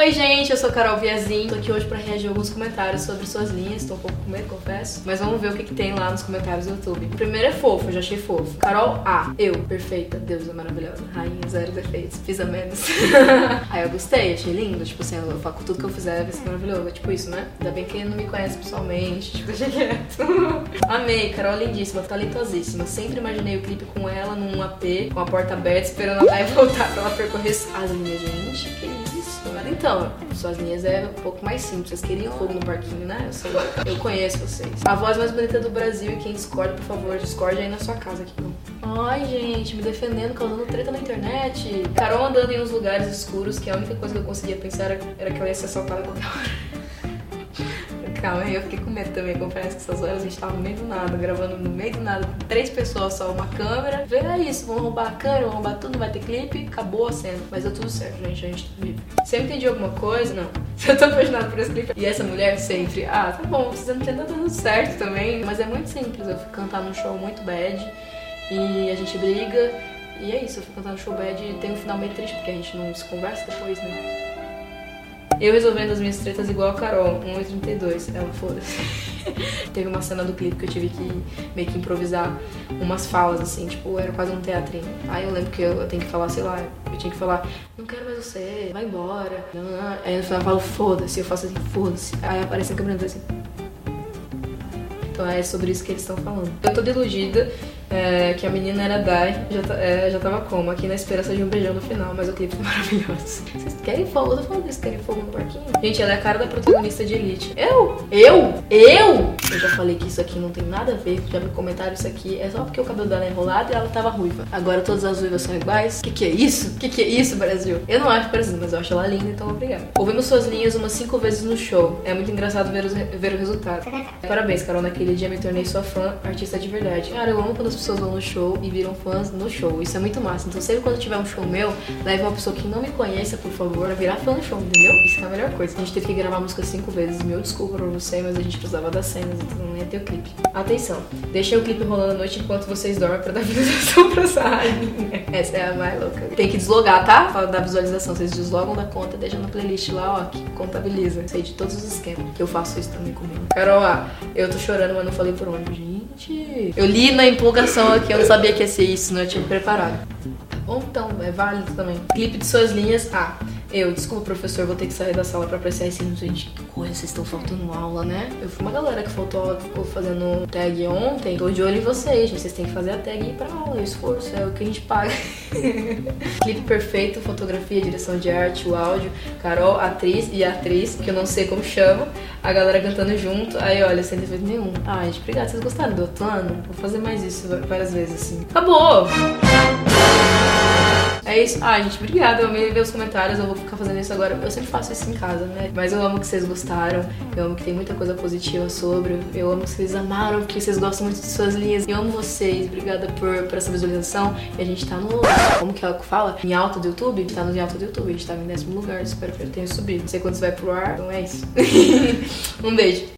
Oi, gente, eu sou Carol Viazinho. Tô aqui hoje pra reagir a alguns comentários sobre suas linhas. Tô um pouco com medo, confesso. Mas vamos ver o que, que tem lá nos comentários do YouTube. O primeiro é fofo, já achei fofo. Carol A. Eu, perfeita, deusa maravilhosa. Rainha, zero defeitos. Fiz a menos. Aí eu gostei, achei lindo. Tipo assim, eu falo tudo que eu fizer vai ser maravilhoso. É tipo isso, né? Ainda bem que ele não me conhece pessoalmente. Tipo, achei quieto. Amei, Carol lindíssima, talentosíssima. Sempre imaginei o clipe com ela num AP, com a porta aberta, esperando ela voltar pra ela percorrer as linhas, gente. Que isso? Então, suas linhas é um pouco mais simples. Vocês queriam fogo no parquinho, né? Eu, sei, eu conheço vocês. A voz mais bonita do Brasil e quem discorda, por favor, discorde aí na sua casa aqui. Ai, gente, me defendendo, causando treta na internet. Carol andando em uns lugares escuros que a única coisa que eu conseguia pensar era, era que ela ia ser assaltada qualquer hora. Calma, eu fiquei com medo também. Confesso que essas horas a gente tava no meio do nada, gravando no meio do nada, três pessoas só, uma câmera. Vê é isso, vão roubar a câmera, vão roubar tudo, não vai ter clipe, acabou a cena. Mas deu tudo certo, gente, a gente tá vivo. Se eu entendi alguma coisa, não. Se eu tô apaixonado por esse clipe e essa mulher sempre, ah, tá bom, você não tem nada dando certo também. Mas é muito simples, eu fui cantar num show muito bad e a gente briga. E é isso, eu fui cantar no show bad e tem um final meio triste, porque a gente não se conversa depois, né? Eu resolvendo as minhas tretas igual a Carol, 1,32. Ela foda-se. Teve uma cena do clipe que eu tive que meio que improvisar umas falas, assim, tipo, era quase um teatrinho. Aí eu lembro que eu, eu tenho que falar, sei lá, eu tinha que falar, não quero mais você, vai embora. Aí no final eu falo, foda-se, eu faço assim, foda-se. Aí aparece a câmera assim. Então é sobre isso que eles estão falando. Eu tô deludida é, que a menina era Dai, já, é, já tava como? Aqui na esperança de um beijão no final, mas o clipe é maravilhoso. Vocês querem fogo? Eu tô falando isso, querem fogo no parquinho? Gente, ela é a cara da protagonista de Elite. Eu? Eu? Eu? Eu já falei que isso aqui não tem nada a ver, já me comentaram isso aqui, é só porque o cabelo dela é enrolado e ela tava ruiva. Agora todas as ruivas são iguais? Que que é isso? Que que é isso, Brasil? Eu não acho parecido, mas eu acho ela linda, então obrigada. Ouvimos suas linhas umas cinco vezes no show. É muito engraçado ver, os, ver o resultado. Parabéns, Carol. Naquele dia me tornei sua fã, artista de verdade. Cara, eu amo quando as pessoas vão no show e viram fãs no show. Isso é muito massa. Então sempre quando tiver um show meu, leve uma pessoa que não me conheça, por favor, a virar fã do show, entendeu? Isso é a melhor coisa. A gente teve que gravar a música cinco vezes. Meu desculpa pra você, mas a gente precisava das cenas, então não ia ter o clipe. Atenção, deixei o clipe rolando à noite enquanto vocês dormem pra dar visualização pra rainha. Essa é a mais louca. Tem que deslogar, tá? Pra dar visualização. Vocês deslogam da conta, deixam na playlist lá, ó, que contabiliza. Sei de todos os esquemas. Que eu faço isso também comigo. Carol, ah, eu tô chorando, mas não falei por onde, gente. Eu li na empolgação aqui, eu não sabia que ia ser isso, não né? eu tinha preparado. Bom, então, é válido também. Clipe de suas linhas. Ah, eu, desculpa, professor, vou ter que sair da sala pra apreciar esse gente. Que coisa, vocês estão faltando aula, né? Eu fui uma galera que faltou aula, ficou fazendo tag ontem. Tô de olho em vocês, gente. Vocês têm que fazer a tag e ir pra aula. O esforço é o que a gente paga. Clipe perfeito, fotografia, direção de arte, o áudio. Carol, atriz e atriz, que eu não sei como chama. A galera cantando junto. Aí, olha, sem defeito nenhum. Ai, gente, obrigada. Vocês gostaram do outro ano? Vou fazer mais isso várias vezes, assim. Acabou! É isso. Ah, gente, obrigada. Eu amei ver os comentários. Eu vou ficar fazendo isso agora. Eu sempre faço isso em casa, né? Mas eu amo que vocês gostaram. Eu amo que tem muita coisa positiva sobre. Eu amo que vocês amaram, porque vocês gostam muito de suas linhas. Eu amo vocês. Obrigada por, por essa visualização. E a gente tá no. Como que ela fala? Em alta do YouTube? Tá no em alta do YouTube. A gente tá em décimo lugar. Espero que eu tenha subido. Não sei quando você vai pro ar. Então é isso. um beijo.